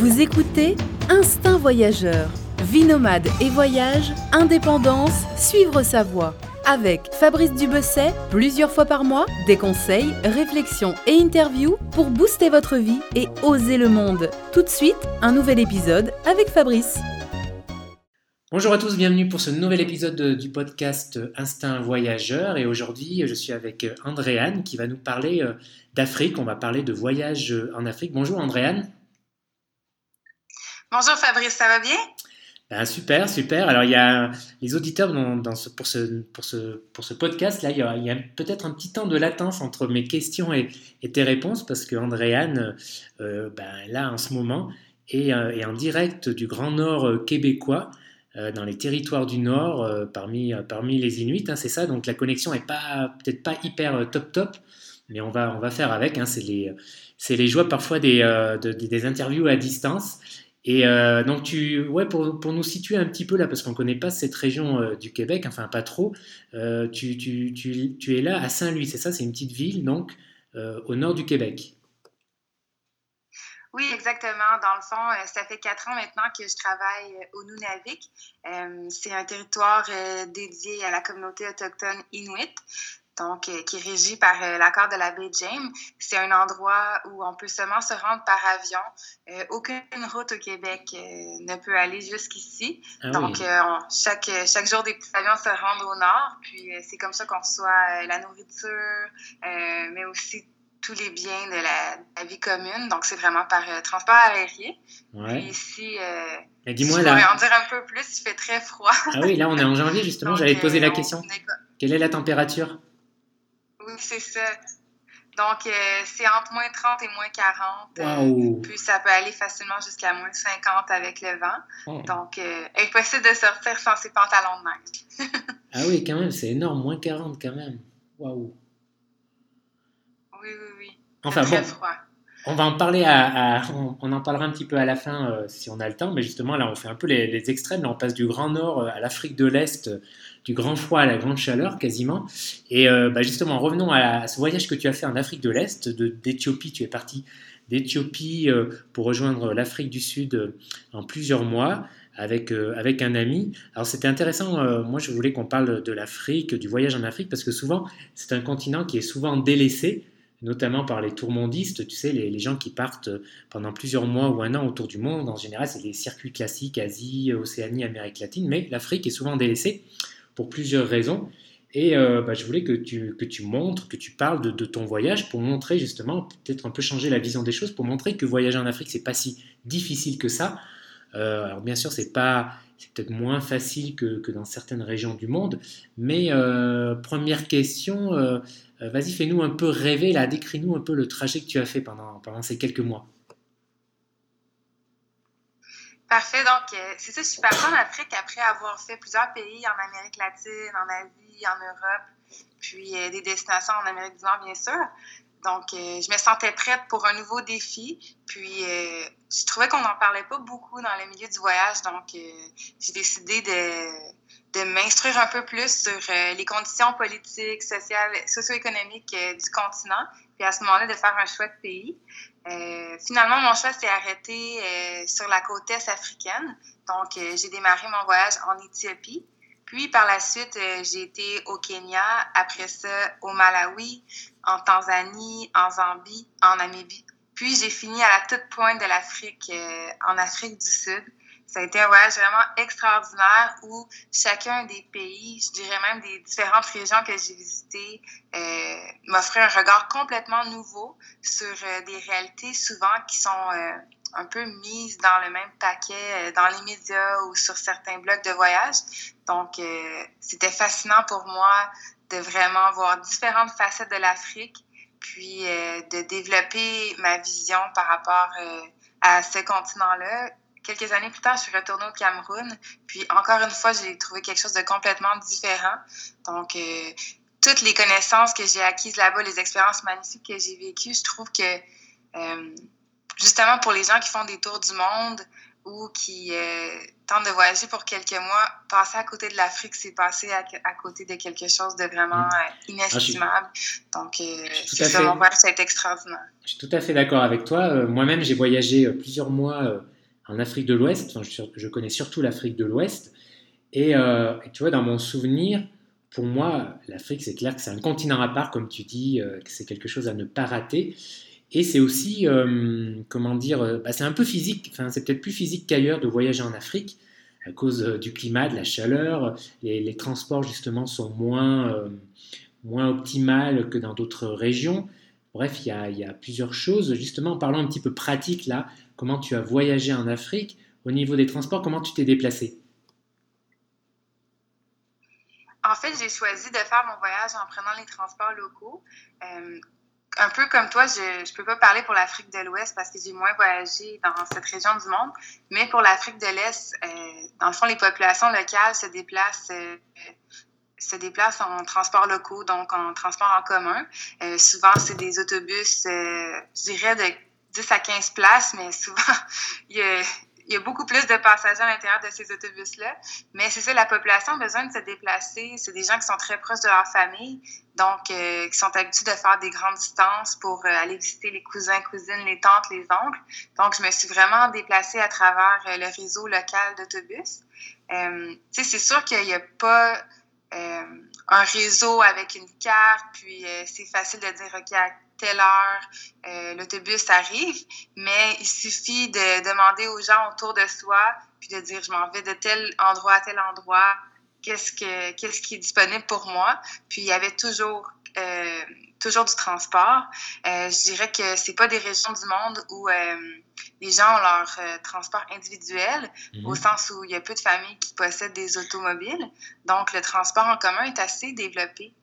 Vous écoutez Instinct Voyageur. Vie nomade et voyage, indépendance, suivre sa voie. Avec Fabrice Dubesset, plusieurs fois par mois, des conseils, réflexions et interviews pour booster votre vie et oser le monde. Tout de suite, un nouvel épisode avec Fabrice. Bonjour à tous, bienvenue pour ce nouvel épisode du podcast Instinct Voyageur. Et aujourd'hui, je suis avec Andréane qui va nous parler euh, d'Afrique. On va parler de voyage en Afrique. Bonjour Andréane. Bonjour Fabrice, ça va bien? Ben, super, super. Alors, il y a les auditeurs pour, ce, pour, ce, pour ce podcast, là, il y a, peut-être un petit temps de latence entre mes questions et, tes réponses, parce que Andréane, euh, ben, là, en ce moment, est, euh, en direct du Grand Nord euh, québécois, dans les territoires du Nord, parmi, parmi les Inuits, hein, c'est ça. Donc, la connexion n'est pas, peut-être pas hyper top top, mais on va, on va faire avec. Hein, c'est les, les joies parfois des, des interviews à distance. Et euh, donc, tu, ouais, pour, pour, nous situer un petit peu là, parce qu'on ne connaît pas cette région euh, du Québec, enfin pas trop, euh, tu, tu, tu, tu, es là à Saint-Louis, c'est ça? C'est une petite ville, donc, au nord du Québec. Oui, exactement. Dans le fond, ça fait quatre ans maintenant que je travaille au Nunavik. c'est un territoire dédié à la communauté autochtone Inuit donc euh, qui est régi par euh, l'accord de la baie James. C'est un endroit où on peut seulement se rendre par avion. Euh, aucune route au Québec ne peut aller jusqu'ici. Ah donc, chaque, chaque jour, des petits avions se rendent au nord. Puis, c'est comme ça qu'on reçoit la nourriture, mais aussi tous les biens de la, vie commune. Donc, c'est vraiment par transport aérien. Puis ici, dis-moi là. en dire un peu plus, il fait très froid. ah oui, là, on est en janvier, justement. J'allais te poser la question. Quelle est la température? Oui, c'est ça. Donc, euh, c'est entre moins 30 et moins 40. Euh, puis, ça peut aller facilement jusqu'à moins 50 avec le vent. Oh. Donc, euh, impossible de sortir sans ses pantalons de neige. ah oui, quand même, c'est énorme. Moins 40 quand même. Waouh. Oui, oui, oui. Enfin, très froid. On va en parler à, on, en parlera un petit peu à la fin si on a le temps, mais justement là on fait un peu les, les extrêmes. Là on passe du Grand Nord à l'Afrique de l'Est du grand froid à la grande chaleur quasiment. Et euh, bah, justement, revenons à, ce voyage que tu as fait en Afrique de l'Est, d'Éthiopie. Tu es parti d'Éthiopie euh, pour rejoindre l'Afrique du Sud euh, en plusieurs mois avec, avec un ami. Alors c'était intéressant, moi je voulais qu'on parle de l'Afrique, du voyage en Afrique, parce que souvent c'est un continent qui est souvent délaissé, notamment par les tourmondistes, tu sais, les, les, gens qui partent pendant plusieurs mois ou un an autour du monde. En général, c'est les circuits classiques, Asie, Océanie, Amérique latine, mais l'Afrique est souvent délaissée pour plusieurs raisons. Et euh, bah, je voulais que tu, que tu montres, que tu parles de, ton voyage pour montrer justement, peut-être un peu changer la vision des choses, pour montrer que voyager en Afrique, c'est pas si difficile que ça. Euh, alors bien sûr, c'est pas, c'est peut-être moins facile que, que, dans certaines régions du monde, mais euh, première question, vas-y, fais-nous un peu rêver là, décris-nous un peu le trajet que tu as fait pendant, pendant ces quelques mois. Parfait. Donc, euh, c'est ça, je suis partie en Afrique après avoir fait plusieurs pays en Amérique latine, en Asie, en Europe, puis euh, des destinations en Amérique du Nord, bien sûr. Donc, euh, je me sentais prête pour un nouveau défi. Puis, je trouvais qu'on n'en parlait pas beaucoup dans le milieu du voyage. Donc, j'ai décidé de, de m'instruire un peu plus sur les conditions politiques, sociales, socio-économiques du continent. Puis, à ce moment-là, de faire un choix de pays. Euh, finalement, mon choix s'est arrêté euh, sur la côte est africaine. Donc, euh, j'ai démarré mon voyage en Éthiopie. Puis, par la suite, j'ai été au Kenya, après ça, au Malawi, en Tanzanie, en Zambie, en Namibie. Puis, j'ai fini à la toute pointe de l'Afrique, en Afrique du Sud. Ça a été un voyage vraiment extraordinaire où chacun des pays, je dirais même des différentes régions que j'ai visitées, euh, m'offrait un regard complètement nouveau sur euh, des réalités souvent qui sont euh, un peu mises dans le même paquet euh, dans les médias ou sur certains blogs de voyage. Donc, euh, c'était fascinant pour moi de vraiment voir différentes facettes de l'Afrique, puis de développer ma vision par rapport à ce continent-là quelques années plus tard, je suis retournée au Cameroun. Puis encore une fois, j'ai trouvé quelque chose de complètement différent. Donc, euh, toutes les connaissances que j'ai acquises là-bas, les expériences magnifiques que j'ai vécues, je trouve que euh, justement pour les gens qui font des tours du monde ou qui tentent de voyager pour quelques mois, passer à côté de l'Afrique, c'est passer à, côté de quelque chose de vraiment mm. inestimable. Donc, c'est ça, mon voyage, ça a été extraordinaire. Je suis tout à fait d'accord avec toi. Moi-même, j'ai voyagé plusieurs mois en Afrique de l'Ouest. Enfin, je, connais surtout l'Afrique de l'Ouest. Et, tu vois, dans mon souvenir, pour moi, l'Afrique, c'est clair que c'est un continent à part, comme tu dis, euh, que c'est quelque chose à ne pas rater. Et c'est aussi, euh, comment dire, euh, bah, c'est un peu physique, enfin, c'est peut-être plus physique qu'ailleurs de voyager en Afrique, à cause du climat, de la chaleur. Les, transports, justement, sont moins, moins optimales que dans d'autres régions. Bref, il y, il y, a, plusieurs choses. Justement, en parlant un petit peu pratique, là, comment tu as voyagé en Afrique, au niveau des transports, comment tu t'es déplacé? En fait, j'ai choisi de faire mon voyage en prenant les transports locaux. Euh, un peu comme toi, je ne peux pas parler pour l'Afrique de l'Ouest parce que j'ai moins voyagé dans cette région du monde, mais pour l'Afrique de l'Est, euh, dans le fond, les populations locales se déplacent, euh, se déplacent en transports locaux, donc en transport en commun. souvent, c'est des autobus, je dirais, de 10 à 15 places, mais souvent, il y a il y a beaucoup plus de passagers à l'intérieur de ces autobus-là. Mais c'est ça, la population a besoin de se déplacer. C'est des gens qui sont très proches de leur famille, donc euh, qui sont habitués de faire des grandes distances pour euh, aller visiter les cousins, cousines, les tantes, les oncles. Donc, je me suis vraiment déplacée à travers euh, le réseau local d'autobus. tu sais, c'est sûr qu'il n'y a pas un réseau avec une carte, puis c'est facile de dire, OK, telle heure euh, l'autobus arrive, mais il suffit de demander aux gens autour de soi, puis de dire je m'en vais de tel endroit à tel endroit, qu'est-ce que qu'est-ce qui est disponible pour moi? Puis il y avait toujours euh, toujours du transport. Euh, je dirais que c'est pas des régions du monde où les gens ont leur transport individuel, mhm. au sens où il y a peu de familles qui possèdent des automobiles. Donc, le transport en commun est assez développé.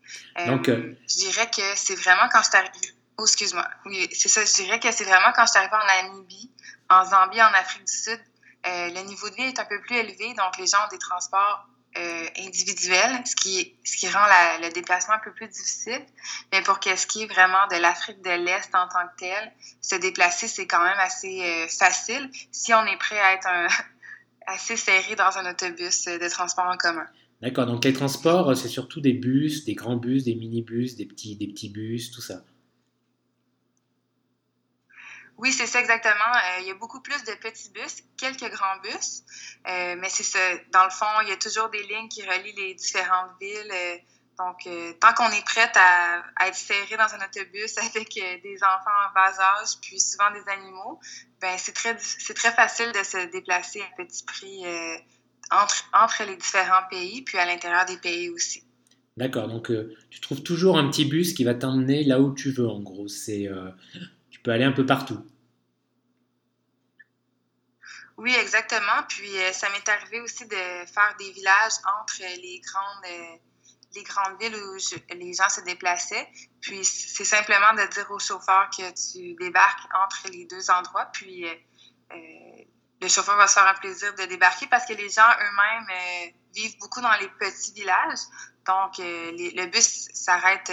Donc, je dirais que c'est vraiment quand je suis arrivée Oh, excuse-moi. Oui, c'est ça. Je dirais que c'est vraiment quand je suis arrivée en Namibie, en Zambie, en Afrique du Sud, euh, le niveau de vie est un peu plus élevé, donc les gens ont des transports euh, individuels, ce qui, ce qui rend le déplacement un peu plus difficile. Mais pour ce qui est vraiment de l'Afrique de l'Est en tant que telle, se déplacer, c'est quand même assez euh, facile si on est prêt à être assez serré dans un autobus de transport en commun. D'accord, donc les transports, c'est surtout des bus, des grands bus, des minibus, des petits, des petits bus, tout ça. Oui, c'est ça exactement. Euh, il y a beaucoup plus de petits bus, quelques grands bus, euh, mais c'est ça. Dans le fond, il y a toujours des lignes qui relient les différentes villes. Euh, donc, tant qu'on est prête à, être serré dans un autobus avec des enfants en bas âge, puis souvent des animaux, ben c'est très très facile de se déplacer à petit prix entre entre les différents pays, puis à l'intérieur des pays aussi. D'accord. Donc, tu trouves toujours un petit bus qui va t'emmener là où tu veux. En gros, c'est aller un peu partout. Oui, exactement. Puis euh, ça m'est arrivé aussi de faire des villages entre les grandes, euh, les grandes villes où les gens se déplaçaient. Puis c'est simplement de dire au chauffeur que tu débarques entre les deux endroits. Puis euh, le chauffeur va se faire un plaisir de débarquer parce que les gens eux-mêmes vivent beaucoup dans les petits villages. Donc le bus s'arrête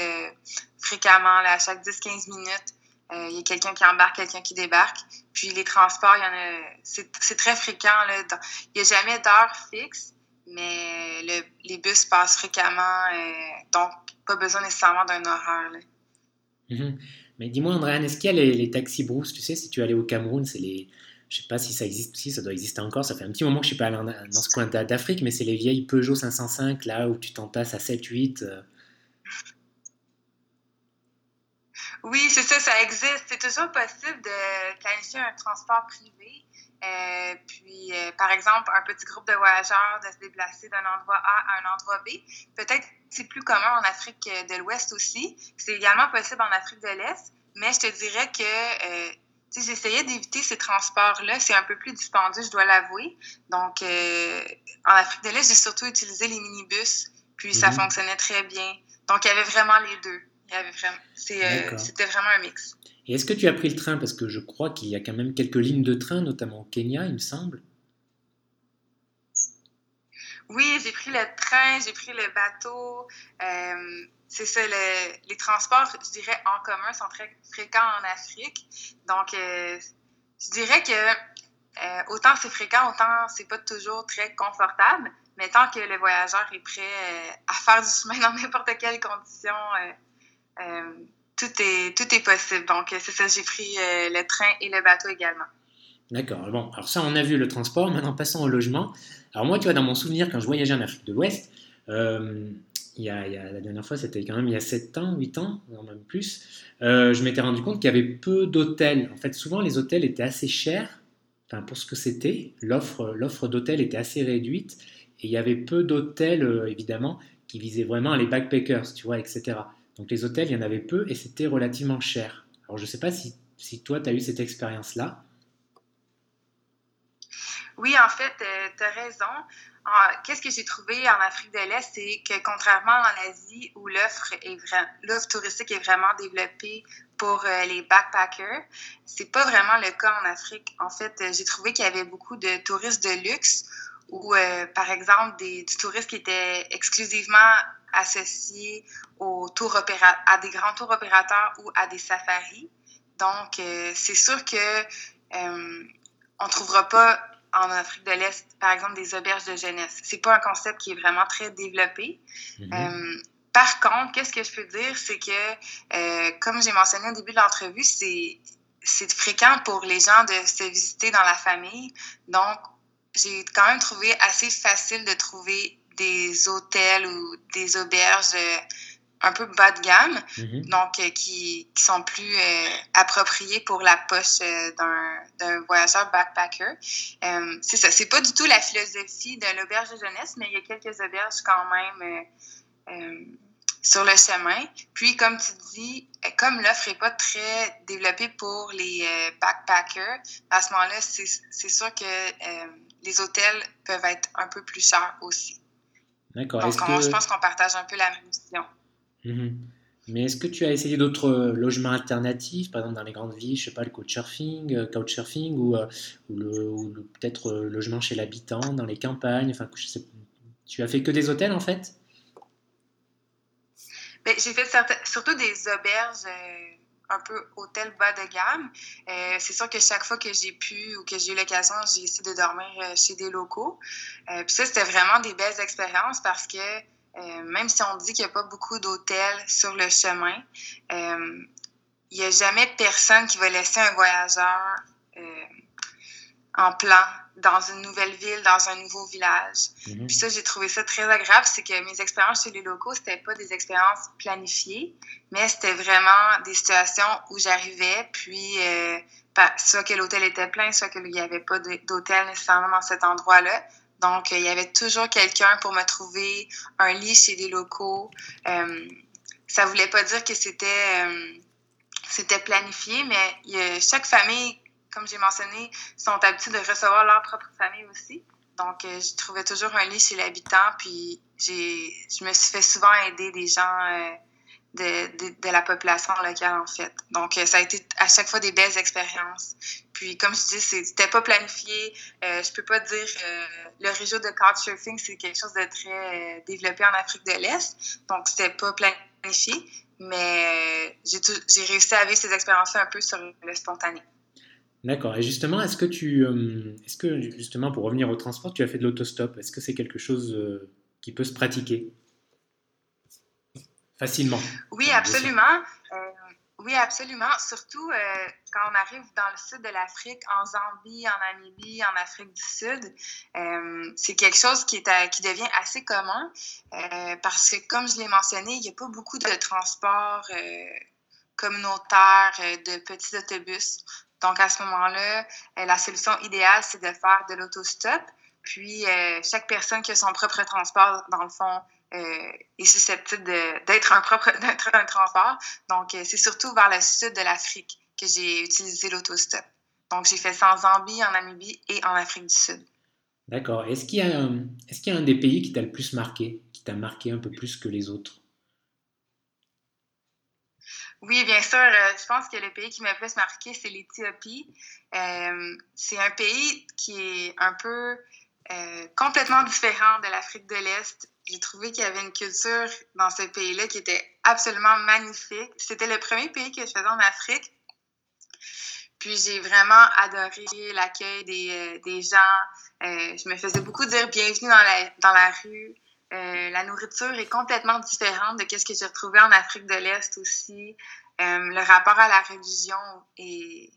fréquemment là, à chaque 10-15 minutes. Euh, il y a quelqu'un qui embarque, quelqu'un qui débarque. Puis les transports, il y en a, c'est très fréquent. Il n'y a jamais d'heure fixe, mais les bus passent fréquemment, euh, donc pas besoin nécessairement d'un horaire. Mhm. Mais dis-moi, Andréane, est-ce qu'il y a les, taxis brousse Tu sais, si tu allé au Cameroun, c'est les. Je sais pas si ça existe aussi, ça doit exister encore. Ça fait un petit moment que je suis pas allé dans ce coin d'Afrique, mais c'est les vieilles Peugeot 505, là où tu t'en passes à 7-8. Oui, c'est ça, ça existe. C'est toujours possible de planifier un transport privé. Euh, puis, euh, par exemple, un petit groupe de voyageurs de se déplacer d'un endroit A à un endroit B. Peut-être c'est plus commun en Afrique de l'Ouest aussi. C'est également possible en Afrique de l'Est. Mais je te dirais que euh, j'essayais d'éviter ces transports-là. C'est un peu plus dispendieux, je dois l'avouer. Donc, euh, en Afrique de l'Est, j'ai surtout utilisé les minibus. Puis, ça mhm. fonctionnait très bien. Donc, il y avait vraiment les deux. Euh, c'était vraiment un mix. Et est-ce que tu as pris le train? Parce que je crois qu'il y a quand même quelques lignes de train, notamment au Kenya, il me semble. Oui, j'ai pris le train, j'ai pris le bateau. Euh, c'est ça, les transports, je dirais, en commun sont très fréquents en Afrique. Donc, euh, je dirais que euh, autant c'est fréquent, autant c'est pas toujours très confortable. Mais tant que le voyageur est prêt à faire du chemin dans n'importe quelle condition, tout, est, tout est possible. Donc, c'est ça, j'ai pris le train et le bateau également. D'accord. Bon, alors ça, on a vu le transport. Maintenant, passons au logement. Alors moi, tu vois, dans mon souvenir, quand je voyageais en Afrique de l'Ouest, il y, a, la dernière fois, c'était quand même il y a 7 ans, 8 ans, même plus, euh, je m'étais rendu compte qu'il y avait peu d'hôtels. En fait, souvent, les hôtels étaient assez chers, enfin, pour ce que c'était. L'offre, d'hôtels était assez réduite, et il y avait peu d'hôtels, euh, évidemment, qui visaient vraiment les backpackers, tu vois, etc. Donc les hôtels, il y en avait peu, et c'était relativement cher. Alors, je ne sais pas si, toi, tu as eu cette expérience-là. Oui, en fait, euh, tu as raison. Ah, qu'est-ce que j'ai trouvé en Afrique de l'Est, c'est que contrairement en Asie où l'offre l'offre touristique est vraiment développée pour euh, les backpackers, c'est pas vraiment le cas en Afrique. En fait, euh, j'ai trouvé qu'il y avait beaucoup de touristes de luxe ou par exemple des, touristes qui étaient exclusivement associés aux tours à des grands tours opérateurs ou à des safaris. Donc, c'est sûr que on trouvera pas en Afrique de l'Est, par exemple, des auberges de jeunesse. C'est pas un concept qui est vraiment très développé. Mhm. Euh, par contre, qu'est-ce que je peux dire, c'est que, euh, comme j'ai mentionné au début de l'entrevue, c'est fréquent pour les gens de se visiter dans la famille. Donc, j'ai quand même trouvé assez facile de trouver des hôtels ou des auberges euh, un peu bas de gamme, mhm. donc euh, qui, qui, sont plus euh, appropriés pour la poche euh, d'un voyageur backpacker. c'est ça, c'est pas du tout la philosophie de l'auberge de jeunesse, mais il y a quelques auberges quand même sur le chemin. Puis, comme tu dis, comme l'offre n'est pas très développée pour les backpackers, à ce moment-là, c'est sûr que les hôtels peuvent être un peu plus chers aussi. D'accord. Donc, je pense qu'on partage un peu la même vision. Mhm. Mais est-ce que tu as essayé d'autres euh, logements alternatifs, par exemple dans les grandes villes, je sais pas, le couchsurfing, euh, couchsurfing ou, euh, ou, peut-être logement chez l'habitant, dans les campagnes enfin, je sais, Tu as fait que des hôtels en fait? Ben, J'ai fait surtout des auberges un peu hôtel bas de gamme. c'est sûr que chaque fois que j'ai pu ou que j'ai eu l'occasion, j'ai essayé de dormir chez des locaux. puis ça, c'était vraiment des belles expériences parce que euh, même si on dit qu'il n'y a pas beaucoup d'hôtels sur le chemin, euh, il n'y a jamais personne qui va laisser un voyageur euh, en plan dans une nouvelle ville, dans un nouveau village. Mhm. Puis ça, j'ai trouvé ça très agréable, c'est que mes expériences chez les locaux, c'était pas des expériences planifiées, mais c'était vraiment des situations où j'arrivais, puis soit que l'hôtel était plein, soit qu'il n'y avait pas d'hôtel nécessairement dans cet endroit-là. Donc, il y avait toujours quelqu'un pour me trouver un lit chez des locaux. Euh, ça voulait pas dire que c'était euh, c'était planifié, mais chaque famille, comme j'ai mentionné, sont habitués de recevoir leur propre famille aussi. Donc, euh, je trouvais toujours un lit chez l'habitant, puis je me suis fait souvent aider des gens euh, de, de, la population locale, en fait. Donc, euh, ça a été à chaque fois des belles expériences. Puis, comme je dis, c'était pas planifié. Euh, je peux pas dire euh, le réseau de couchsurfing, c'est quelque chose de très euh, développé en Afrique de l'Est. Donc, c'était pas planifié. Mais j'ai réussi à vivre ces expériences un peu sur le spontané. D'accord. Et justement, est-ce que tu, est-ce que justement pour revenir au transport, tu as fait de l'autostop? Est-ce que c'est quelque chose qui peut se pratiquer? Facilement. Oui, absolument. Euh, oui, absolument. Surtout euh, quand on arrive dans le sud de l'Afrique, en Zambie, en Namibie, en Afrique du Sud, euh, c'est quelque chose qui, est qui devient assez commun parce que, comme je l'ai mentionné, il n'y a pas beaucoup de transports communautaires, de petits autobus. Donc, à ce moment-là, la solution idéale, c'est de faire de l'autostop. Puis, chaque personne qui a son propre transport, dans le fond, euh, est susceptible d'être un propre un transport. Donc, euh, c'est surtout vers le sud de l'Afrique que j'ai utilisé l'autostop. Donc, j'ai fait ça en Zambie, en Namibie et en Afrique du Sud. D'accord. Est-ce qu'il y a un des pays qui t'a le plus marqué, qui t'a marqué un peu plus que les autres? Oui, bien sûr. Euh, je pense que le pays qui m'a le plus marqué, c'est l'Éthiopie. c'est un pays qui est un peu complètement différent de l'Afrique de l'Est j'ai trouvé qu'il y avait une culture dans ce pays-là qui était absolument magnifique. C'était le premier pays que je faisais en Afrique. puis j'ai vraiment adoré l'accueil des, des gens. je me faisais beaucoup dire bienvenue dans la, dans la rue. La nourriture est complètement différente de ce que j'ai retrouvé en Afrique de l'Est aussi. le rapport à la religion est,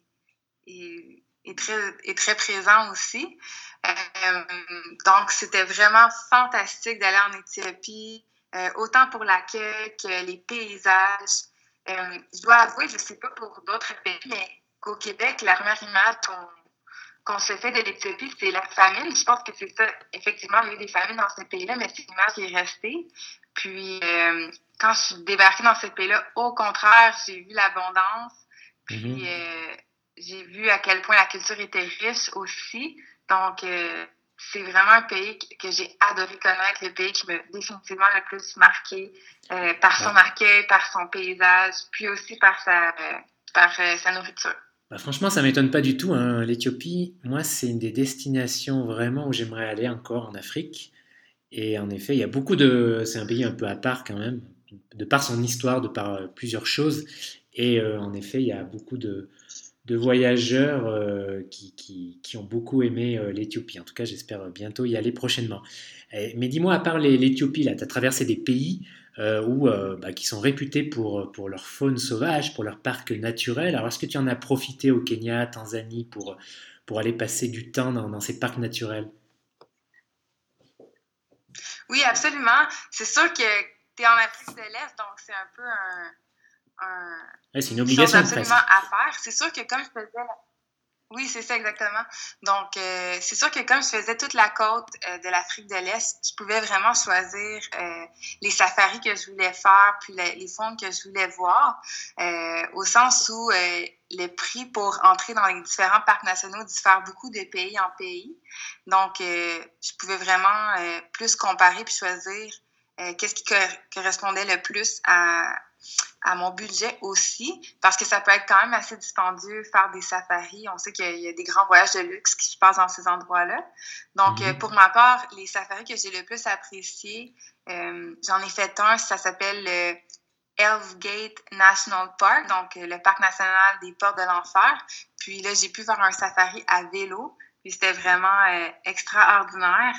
très, présent aussi. donc, c'était vraiment fantastique d'aller en Éthiopie. Euh, autant pour l'accueil que les paysages. Euh, je dois avouer, je ne sais pas pour d'autres pays, mais qu'au Québec, la première se fait de l'Éthiopie, c'est la famine. Je pense que c'est ça. Effectivement, il y a eu des famines dans ce pays-là, mais cette image est restée. Puis, euh, quand je suis débarquée dans ce pays-là, au contraire, j'ai vu l'abondance. Puis, mm-hmm. j'ai vu à quel point la culture était riche aussi. Donc, c'est vraiment un pays que j'ai adoré connaître, le pays qui m'a définitivement le plus marqué euh, par son accueil, par son paysage, puis aussi par sa, par, euh, sa nourriture. Bah, franchement, ça m'étonne pas du tout. Hein. L'Éthiopie, moi, c'est une des destinations vraiment où j'aimerais aller encore en Afrique. Et en effet, il y a beaucoup de. C'est un pays un peu à part quand même, de par son histoire, de par euh, plusieurs choses. Et en effet, il y a beaucoup de, voyageurs euh, qui, qui, ont beaucoup aimé euh, l'Éthiopie. En tout cas, j'espère bientôt y aller prochainement. mais dis-moi, à part l'Éthiopie, là, tu as traversé des pays euh, où, bah, qui sont réputés pour, pour leur faune sauvage, pour leur parc naturel. Alors, est-ce que tu en as profité au Kenya, Tanzanie, pour, pour aller passer du temps dans, dans ces parcs naturels? Oui, absolument. C'est sûr que tu es en Afrique de l'Est, donc c'est un peu un c'est une obligation absolument à faire. C'est sûr que comme je faisais oui, c'est ça exactement. Donc, euh, c'est sûr que comme je faisais toute la côte euh, de l'Afrique de l'Est, je pouvais vraiment choisir euh, les safaris que je voulais faire, puis les fonds que je voulais voir, au sens où le prix pour entrer dans les différents parcs nationaux diffère beaucoup de pays en pays. Donc, je pouvais vraiment plus comparer puis choisir qu'est-ce qui correspondait le plus à, à mon budget aussi, parce que ça peut être quand même assez dispendieux faire des safaris. On sait qu'il y a des grands voyages de luxe qui se passent dans ces endroits-là. Donc, euh, mhm. pour ma part, les safaris que j'ai le plus appréciés, euh, j'en ai fait un, ça s'appelle le Gate National Park, donc euh, le parc national des portes de l'enfer. Puis là, j'ai pu faire un safari à vélo, puis c'était vraiment extraordinaire.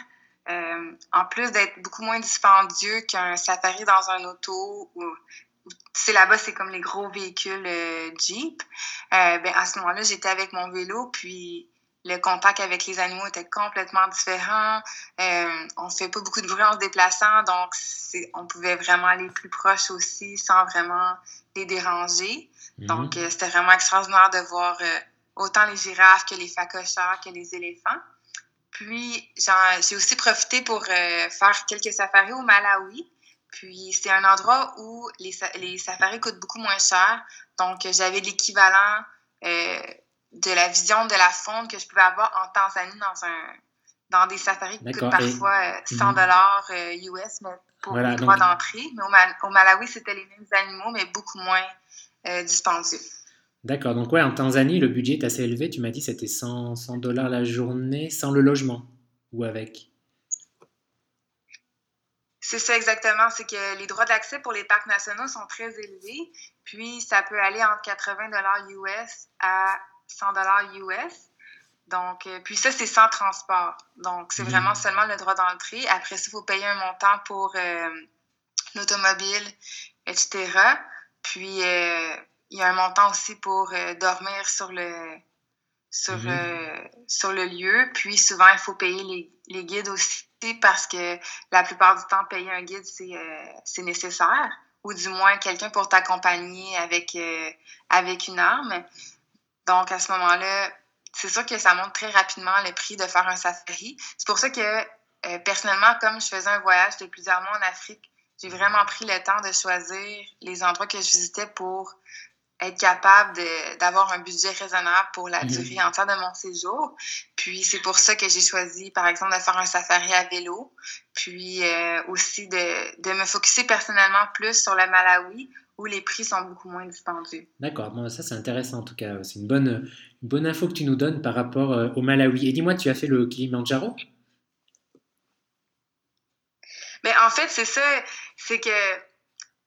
en plus d'être beaucoup moins dispendieux qu'un safari dans un auto ou c'est là-bas, c'est comme les gros véhicules euh, Jeep. Euh, ben, à ce moment-là, j'étais avec mon vélo, puis le contact avec les animaux était complètement différent. Euh, on ne fait pas beaucoup de bruit en se déplaçant, donc on pouvait vraiment aller plus proche aussi sans vraiment les déranger. Mhm. Donc, c'était vraiment extraordinaire de voir autant les girafes que les phacochères que les éléphants. Puis, j'ai aussi profité pour faire quelques safaris au Malawi. Puis c'est un endroit où les, les, safaris coûtent beaucoup moins cher. Donc j'avais l'équivalent euh, de la vision de la faune que je pouvais avoir en Tanzanie dans un dans des safaris qui coûtent parfois 100 euh, mhm. dollars US euh, mais pour les droits d'entrée. Mais au, Malawi, c'était les mêmes animaux, mais beaucoup moins dispendieux. D'accord. Donc ouais, en Tanzanie, le budget est assez élevé. Tu m'as dit c'était 100 dollars la journée sans le logement ou avec? C'est ça exactement, c'est que les droits d'accès pour les parcs nationaux sont très élevés, puis ça peut aller entre 80 dollars US à 100 dollars US. Donc, euh, puis ça, c'est sans transport. Donc, c'est mhm. vraiment seulement le droit d'entrée. Après ça, il faut payer un montant pour euh, l'automobile, etc. Puis, euh, il y a un montant aussi pour dormir sur le, sur, mhm. sur le lieu. Puis, souvent, il faut payer les, les guides aussi parce que la plupart du temps, payer un guide, euh, c'est nécessaire, ou du moins quelqu'un pour t'accompagner avec, euh, avec une arme. Donc, à ce moment-là, c'est sûr que ça monte très rapidement le prix de faire un safari. C'est pour ça que, euh, personnellement, comme je faisais un voyage de plusieurs mois en Afrique, j'ai vraiment pris le temps de choisir les endroits que je visitais pour être capable d'avoir un budget raisonnable pour la mhm. durée entière de mon séjour. Puis c'est pour ça que j'ai choisi, par exemple, de faire un safari à vélo, puis euh, aussi de, de me focuser personnellement plus sur le Malawi, où les prix sont beaucoup moins dispendieux. D'accord, bon, ça c'est intéressant en tout cas. C'est une bonne, une bonne info que tu nous donnes par rapport euh, au Malawi. Et dis-moi, tu as fait le Kilimanjaro? Mais en fait, c'est ça, c'est que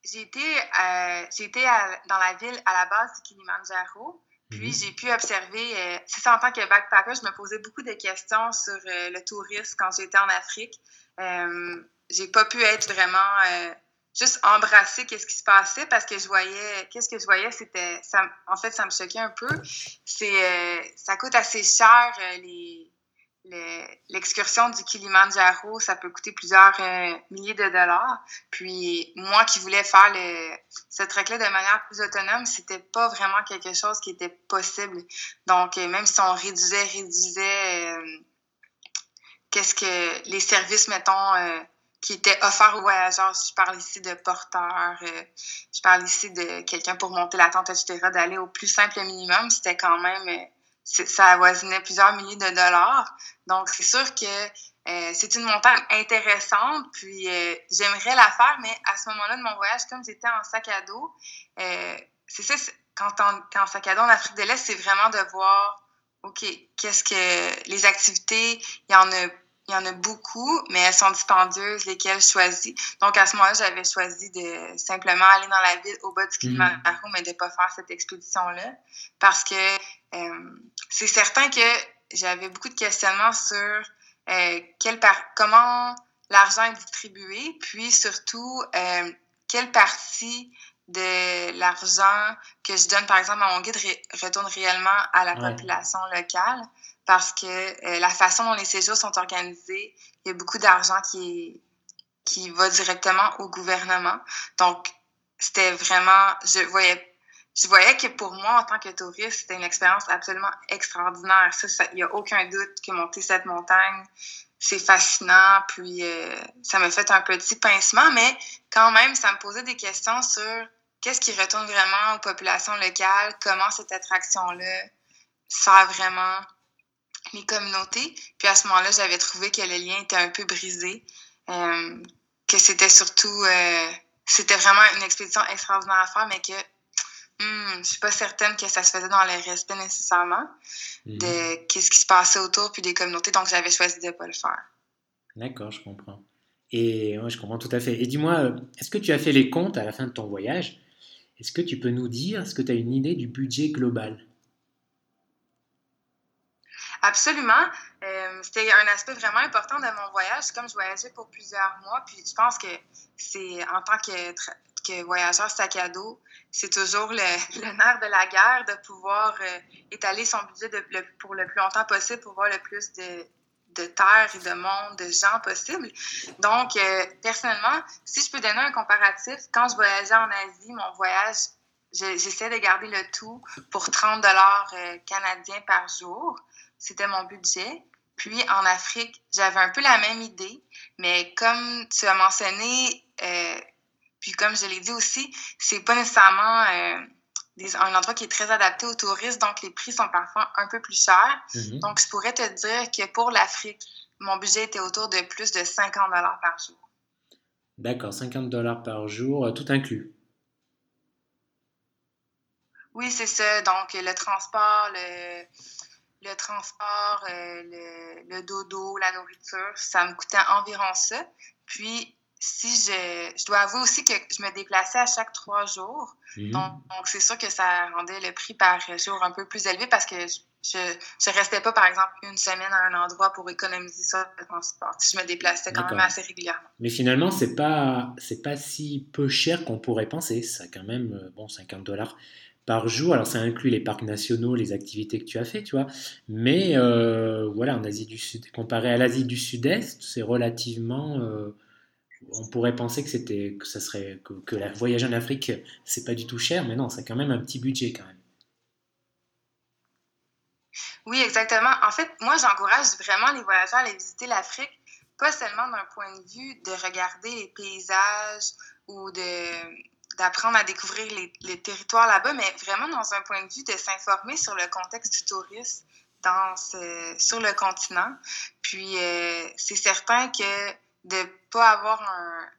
j'ai été, euh, dans la ville à la base du Kilimanjaro, Puis Mhm. j'ai pu observer, euh, c'est ça en tant que backpacker, je me posais beaucoup de questions sur euh, le tourisme quand j'étais en Afrique. Euh, j'ai pas pu être vraiment euh, juste embrasser qu'est-ce qui se passait parce que je voyais, qu'est-ce que je voyais, c'était, en fait, ça me choquait un peu. C'est, euh, ça coûte assez cher euh, l'excursion du Kilimanjaro, ça peut coûter plusieurs euh, milliers de dollars. Puis moi qui voulais faire le, ce trek-là de manière plus autonome, c'était pas vraiment quelque chose qui était possible. Donc, euh, même si on réduisait, réduisait, euh, qu'est-ce que les services, mettons, qui étaient offerts aux voyageurs, je parle ici de porteurs, je parle ici de quelqu'un pour monter la tente, etc., d'aller au plus simple minimum, c'était quand même, ça avoisinait plusieurs milliers de dollars. Donc, c'est sûr que euh, c'est une montagne intéressante, puis euh, j'aimerais la faire, mais à ce moment-là de mon voyage, comme j'étais en sac à dos, euh, c'est ça, quand on quand en sac à dos en Afrique de l'Est, c'est vraiment de voir, OK, qu'est-ce que les activités, il y en a il y en a beaucoup, mais elles sont dispendieuses, lesquelles je choisis. Donc, à ce moment-là, j'avais choisi de simplement aller dans la ville au bas du Kilimanjaro, mais de ne pas faire cette expédition-là. Parce que euh, c'est certain que j'avais beaucoup de questionnements sur euh, quel par comment l'argent est distribué, puis surtout, euh, quelle partie de l'argent que je donne, par exemple, à mon guide ré retourne réellement à la Ouais. population locale parce que euh, la façon dont les séjours sont organisés, il y a beaucoup d'argent qui, qui va directement au gouvernement. Donc, c'était vraiment, je voyais, je voyais que pour moi, en tant que touriste, c'était une expérience absolument extraordinaire. Ça, il n'y a aucun doute que monter cette montagne, c'est fascinant. Puis, euh, ça m'a fait un petit pincement, mais quand même, ça me posait des questions sur qu'est-ce qui retourne vraiment aux populations locales, comment cette attraction-là sert vraiment les communautés. Puis à ce moment-là, j'avais trouvé que le lien était un peu brisé, euh, que c'était surtout, euh, c'était vraiment une expédition extraordinaire à faire, mais que hmm, je suis pas certaine que ça se faisait dans le respect nécessairement Mhm. de qu'est-ce qui se passait autour puis des communautés, donc j'avais choisi de pas le faire. D'accord, je comprends. Et ouais, je comprends tout à fait. Et dis-moi, est-ce que tu as fait les comptes à la fin de ton voyage? Est-ce que tu peux nous dire, est-ce que tu as une idée du budget global? Absolument. Euh, c'était un aspect vraiment important de mon voyage. Comme je voyageais pour plusieurs mois, puis je pense que c'est en tant que, que voyageur sac à dos, c'est toujours le, nerf de la guerre de pouvoir euh, étaler son budget pour le plus longtemps possible pour voir le plus de, de terre et de monde, de gens possible. Donc, euh, personnellement, si je peux donner un comparatif, quand je voyageais en Asie, mon voyage, je- j'essaie de garder le tout pour 30 dollars euh, canadiens par jour. C'était mon budget. Puis en Afrique, j'avais un peu la même idée, mais comme tu as mentionné, euh, puis comme je l'ai dit aussi, c'est pas nécessairement euh, des- un endroit qui est très adapté aux touristes, donc les prix sont parfois un peu plus chers. Mhm. Donc je pourrais te dire que pour l'Afrique, mon budget était autour de plus de 50 dollars par jour. D'accord, 50 dollars par jour, euh, tout inclus. Oui, c'est ça. Donc, le transport, le, le transport, euh, le, le dodo, la nourriture, ça me coûtait environ ça. Puis, si je, je dois avouer aussi que je me déplaçais à chaque trois jours. Mhm. Donc, c'est sûr que ça rendait le prix par jour un peu plus élevé parce que je ne restais pas, par exemple, une semaine à un endroit pour économiser ça le transport. Je me déplaçais quand même assez régulièrement. Mais finalement, c'est pas c'est pas si peu cher qu'on pourrait penser. Ça quand même euh, bon 50 dollars par jour. Alors ça inclut les parcs nationaux, les activités que tu as fait, tu vois. Mais euh, voilà, en Asie du Sud, comparé à l'Asie du Sud-Est, c'est relativement. euh, on pourrait penser que c'était que ça serait que, que la voyage en Afrique c'est pas du tout cher, mais non, c'est quand même un petit budget quand même. Oui, exactement. En fait, moi, j'encourage vraiment les voyageurs à aller visiter l'Afrique, pas seulement d'un point de vue de regarder les paysages ou de d'apprendre à découvrir les, territoires là-bas, mais vraiment dans un point de vue de s'informer sur le contexte du tourisme dans sur le continent. Puis, euh, c'est certain que de pas avoir un,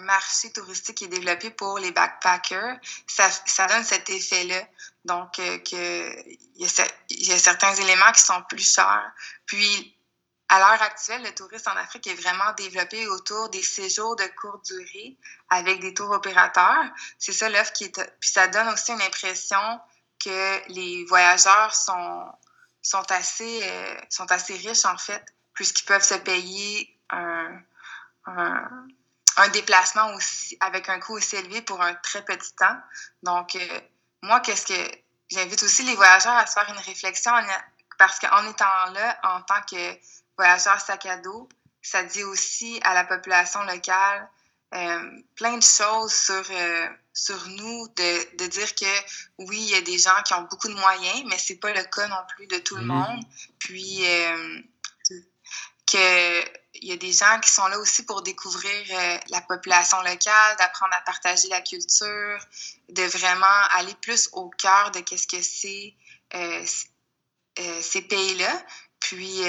marché touristique qui est développé pour les backpackers, ça, donne cet effet-là. Donc, euh, il y, y a certains éléments qui sont plus chers. Puis, à l'heure actuelle, le tourisme en Afrique est vraiment développé autour des séjours de courte durée avec des tours opérateurs. C'est ça l'offre qui est. Puis ça donne aussi une impression que les voyageurs sont, sont, assez, euh, sont assez riches, en fait, puisqu'ils peuvent se payer un, un, déplacement aussi, avec un coût aussi élevé pour un très petit temps. Donc, euh, moi, qu'est-ce que j'invite aussi les voyageurs à se faire une réflexion parce qu'en étant là, en tant que voyageur sac à dos, ça dit aussi à la population locale euh, plein de choses sur, euh, sur nous, de, de, dire que oui, il y a des gens qui ont beaucoup de moyens, mais c'est pas le cas non plus de tout le mhm. monde. Puis euh, que il y a des gens qui sont là aussi pour découvrir euh, la population locale, d'apprendre à partager la culture, de vraiment aller plus au cœur de qu'est-ce que c'est ces pays-là. Puis,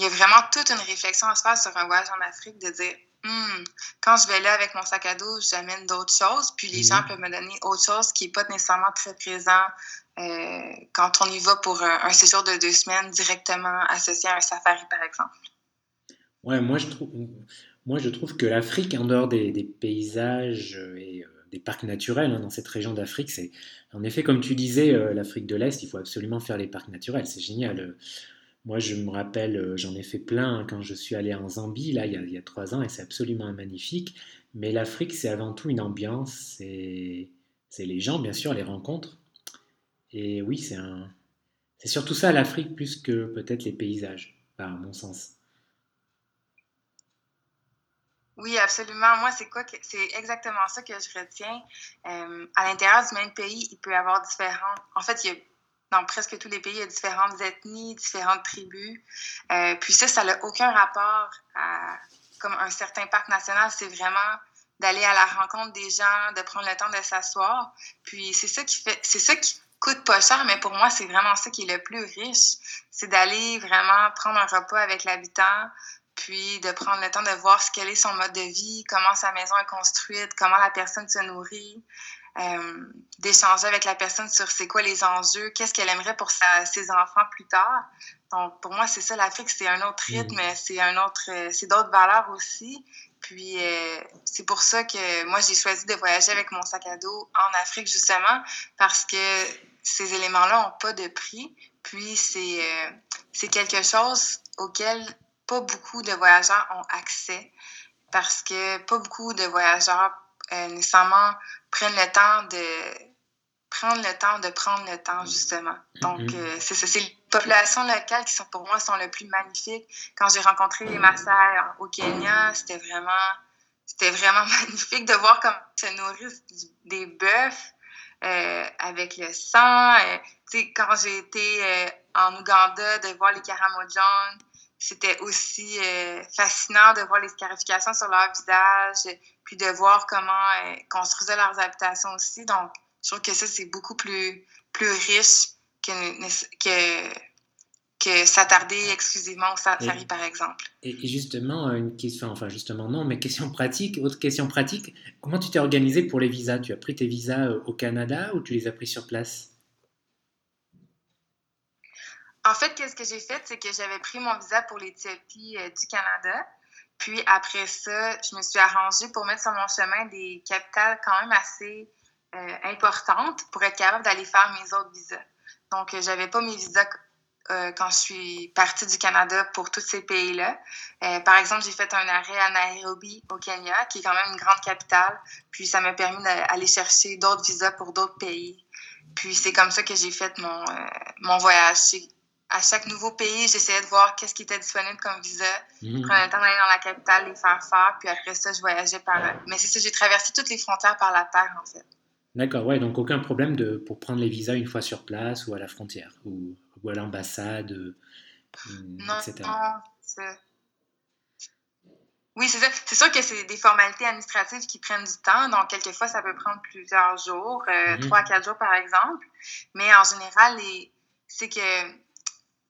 il y a vraiment toute une réflexion à se faire sur un voyage en Afrique, de dire Hmm. Quand je vais là avec mon sac à dos, j'amène d'autres choses, puis les mhm. gens peuvent me donner autre chose qui n'est pas nécessairement très présent euh, quand on y va pour un, séjour de deux semaines directement associé à un safari, par exemple. Ouais, moi je trouve, moi, je trouve que l'Afrique, en dehors des, paysages et euh, des parcs naturels hein, dans cette région d'Afrique, c'est en effet, comme tu disais, euh, l'Afrique de l'Est, il faut absolument faire les parcs naturels, c'est génial. Moi, je me rappelle, euh, j'en ai fait plein quand je suis allé en Zambie, là, il y a, trois ans, et c'est absolument magnifique. Mais l'Afrique, c'est avant tout une ambiance, c'est les gens, bien sûr, les rencontres. Et oui. C'est surtout ça l'Afrique plus que peut-être les paysages, à mon sens. Oui, absolument. Moi, c'est quoi c'est exactement ça que je retiens. Euh, à l'intérieur du même pays, il peut y avoir différents. En fait, il y a dans presque tous les pays, il y a différentes ethnies, différentes tribus. Euh, puis ça, ça n'a aucun rapport à comme un certain parc national. C'est vraiment d'aller à la rencontre des gens, de prendre le temps de s'asseoir. Puis c'est ça qui fait, c'est ça qui coûte pas cher, mais pour moi, c'est vraiment ça qui est le plus riche. C'est d'aller vraiment prendre un repas avec l'habitant, puis de prendre le temps de voir ce qu'elle est son mode de vie, comment sa maison est construite, comment la personne se nourrit, euh, d'échanger avec la personne sur c'est quoi les enjeux, qu'est-ce qu'elle aimerait pour ses enfants plus tard. Donc, pour moi, c'est ça, l'Afrique, c'est un autre rythme, mm. c'est un autre, euh, c'est d'autres valeurs aussi. Puis, euh, c'est pour ça que moi, j'ai choisi de voyager avec mon sac à dos en Afrique, justement, parce que ces éléments-là n'ont pas de prix. Puis, c'est c'est quelque chose auquel pas beaucoup de voyageurs ont accès, parce que pas beaucoup de voyageurs euh, nécessairement prennent le temps de prendre le temps de prendre le temps justement. Donc mm-hmm. euh, c'est ça, c'est les populations locales qui sont pour moi sont le plus magnifiques. Quand j'ai rencontré les Maasai au Kenya, c'était vraiment c'était vraiment magnifique de voir comment ils se nourrissent des bœufs euh, avec le sang. quand j'ai été en Ouganda, de voir les Karamojong, c'était aussi fascinant de voir les scarifications sur leur visage, puis de voir comment euh, construisaient leurs habitations aussi. Donc, je trouve que ça, c'est beaucoup plus, plus riche que, que, que s'attarder exclusivement au safari, par exemple. Et, justement, une question, enfin justement non, mais question pratique, autre question pratique, comment tu t'es organisé pour les visas? Tu as pris tes visas euh, au Canada ou tu les as pris sur place? En fait, qu'est-ce que j'ai fait, c'est que j'avais pris mon visa pour l'Éthiopie euh, du Canada. Puis après ça, je me suis arrangée pour mettre sur mon chemin des capitales quand même assez euh, importantes pour être capable d'aller faire mes autres visas. Donc, euh, j'avais pas mes visas euh, quand je suis partie du Canada pour tous ces pays-là. par exemple, j'ai fait un arrêt à Nairobi, au Kenya, qui est quand même une grande capitale. Puis ça m'a permis d'aller chercher d'autres visas pour d'autres pays. Puis c'est comme ça que j'ai fait mon, mon voyage à chaque nouveau pays, j'essayais de voir qu'est-ce qui était disponible comme visa. Mmh. Prenais le temps d'aller dans la capitale, les faire faire, puis après ça, je voyageais par. Mais c'est ça, j'ai traversé toutes les frontières par la terre, en fait. D'accord, ouais, donc aucun problème de, pour prendre les visas une fois sur place ou à la frontière ou, ou à l'ambassade, euh, etc. Non, oui, c'est ça. C'est sûr que c'est des formalités administratives qui prennent du temps. Donc, quelquefois, ça peut prendre plusieurs jours, euh, mmh. trois à quatre jours, par exemple. Mais en général, c'est que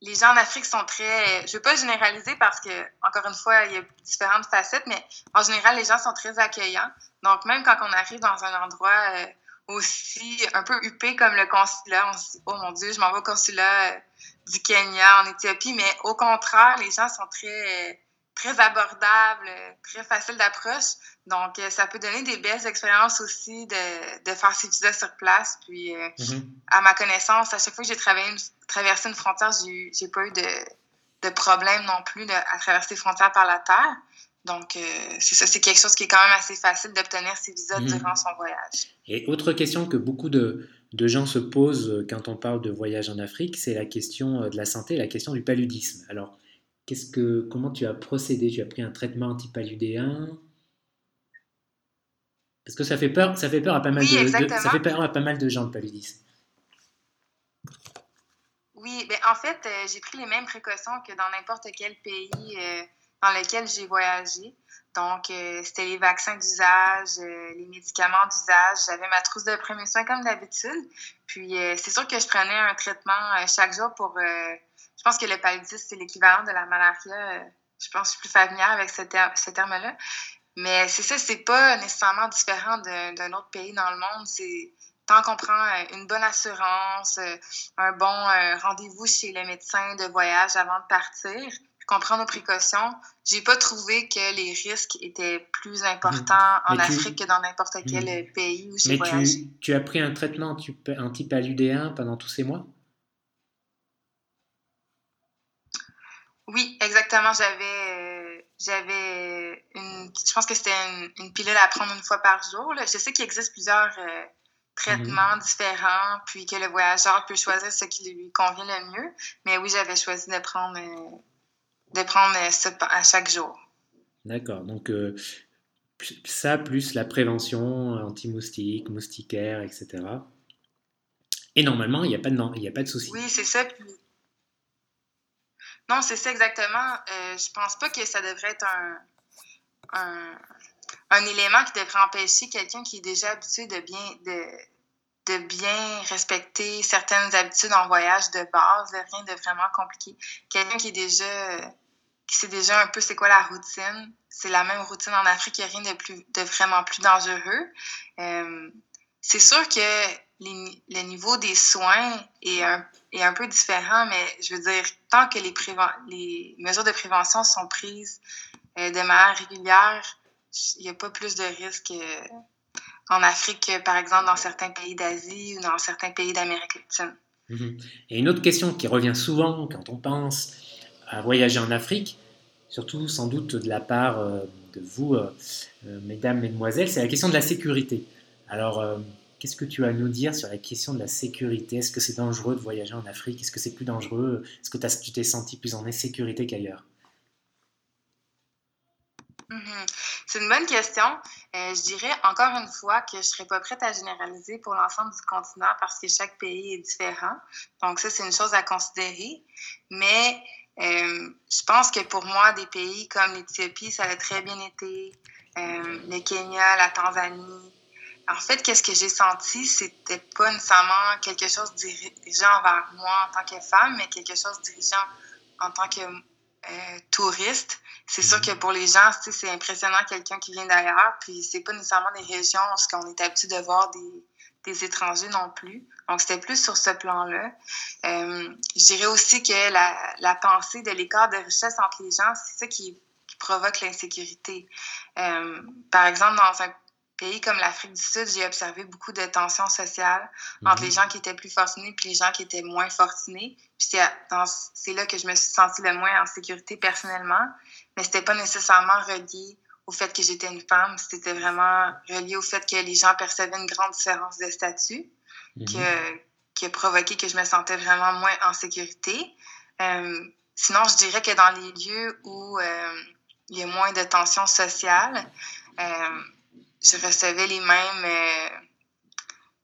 les gens en Afrique sont très. Je ne veux pas généraliser parce que, encore une fois, il y a différentes facettes, mais en général, les gens sont très accueillants. Donc, même quand on arrive dans un endroit euh, aussi un peu huppé comme le consulat, on se dit, oh mon Dieu, je m'en vais au consulat euh, du Kenya, en Éthiopie, mais au contraire, les gens sont très, très abordable, très facile d'approche. Donc, euh, ça peut donner des belles expériences aussi de, de faire ces visas sur place. Puis, euh, mm-hmm. à ma connaissance, à chaque fois que j'ai traversé une frontière, j'ai pas eu de, de problème non plus à traverser les frontières par la terre. Donc, euh, c'est ça, c'est quelque chose qui est quand même assez facile d'obtenir ces visas mm-hmm. durant son voyage. Et autre question que beaucoup de, de, gens se posent quand on parle de voyage en Afrique, c'est la question de la santé, la question du paludisme. Alors, qu'est-ce que, comment tu as procédé? Tu as pris un traitement antipaludéen Parce que ça fait peur, ça fait peur à pas mal, de, ça fait peur à pas mal de gens le paludisme. Oui, ben en fait, euh, j'ai pris les mêmes précautions que dans n'importe quel pays euh, dans lequel j'ai voyagé. Donc, euh, c'était les vaccins d'usage, les médicaments d'usage. J'avais ma trousse de premiers soins comme d'habitude. Puis, c'est sûr que je prenais un traitement chaque jour pour je pense que le paludisme, c'est l'équivalent de la malaria. Je pense que je suis plus familière avec ce, terme-là. Mais c'est ça, c'est pas nécessairement différent d'un autre pays dans le monde. C'est tant qu'on prend euh, une bonne assurance, euh, un bon euh, rendez-vous chez le médecin de voyage avant de partir, qu'on prend nos précautions, j'ai pas trouvé que les risques étaient plus importants mmh. en Afrique que dans n'importe quel mmh. pays où j'ai voyagé. Tu, tu as pris un traitement antipaludéen pendant tous ces mois? Oui, exactement. J'avais, euh, j'avais une, je pense que c'était une, pilule à prendre une fois par jour. Je sais qu'il existe plusieurs euh, traitements mhm. différents, puis que le voyageur peut choisir ce qui lui convient le mieux. Mais oui, j'avais choisi de prendre, euh, de prendre ça à chaque jour. D'accord. Donc, ça plus la prévention anti-moustique, moustiquaire, etc. Et normalement, il n'y a pas de, il a pas de souci. Oui, c'est ça. Non, c'est ça exactement. Euh, je pense pas que ça devrait être un, élément qui devrait empêcher quelqu'un qui est déjà habitué de bien, respecter certaines habitudes en voyage de base, rien de vraiment compliqué. Quelqu'un qui est déjà qui sait déjà un peu c'est quoi la routine. C'est la même routine en Afrique, il n'y a rien de, plus, de vraiment plus dangereux. Euh, c'est sûr que le niveau des soins est un, est un peu différent, mais je veux dire, tant que les, mesures de prévention sont prises euh, de manière régulière, il n'y a pas plus de risques euh, en Afrique que, par exemple, dans certains pays d'Asie ou dans certains pays d'Amérique latine. Mm-hmm. Et une autre question qui revient souvent quand on pense à voyager en Afrique, surtout sans doute de la part euh, de vous, mesdames, mesdemoiselles, c'est la question de la sécurité. Alors, Qu'est-ce que tu as à nous dire sur la question de la sécurité? Est-ce que c'est dangereux de voyager en Afrique? Est-ce que c'est plus dangereux? Est-ce que tu t'es senti plus en insécurité qu'ailleurs? Mm-hmm. C'est une bonne question. Euh, je dirais encore une fois que je ne serais pas prête à généraliser pour l'ensemble du continent parce que chaque pays est différent. Donc ça, c'est une chose à considérer. Mais euh, je pense que pour moi, des pays comme l'Éthiopie, ça a très bien été. Euh, le Kenya, la Tanzanie, en fait, qu'est-ce que j'ai senti, c'était pas nécessairement quelque chose dirigeant vers moi en tant que femme, mais quelque chose dirigeant en tant que euh, touriste. C'est sûr que pour les gens, c'est impressionnant quelqu'un qui vient d'ailleurs, puis c'est pas nécessairement des régions où on est habitué de voir des, des étrangers non plus. Donc, c'était plus sur ce plan-là. Euh, je dirais aussi que la, la pensée de l'écart de richesse entre les gens, c'est ça qui, qui provoque l'insécurité. Euh, par exemple, dans un pays comme l'Afrique du Sud, j'ai observé beaucoup de tensions sociales entre les mhm. gens qui étaient plus fortunés et les gens qui étaient moins fortunés. Puis c'est là que je me suis sentie le moins en sécurité personnellement, mais c'était pas nécessairement relié au fait que j'étais une femme, c'était vraiment relié au fait que les gens percevaient une grande différence de statut mhm. qui a provoqué que je me sentais vraiment moins en sécurité. Euh, sinon, je dirais que dans les lieux où euh, il y a moins de tensions sociales, euh, je recevais les mêmes euh,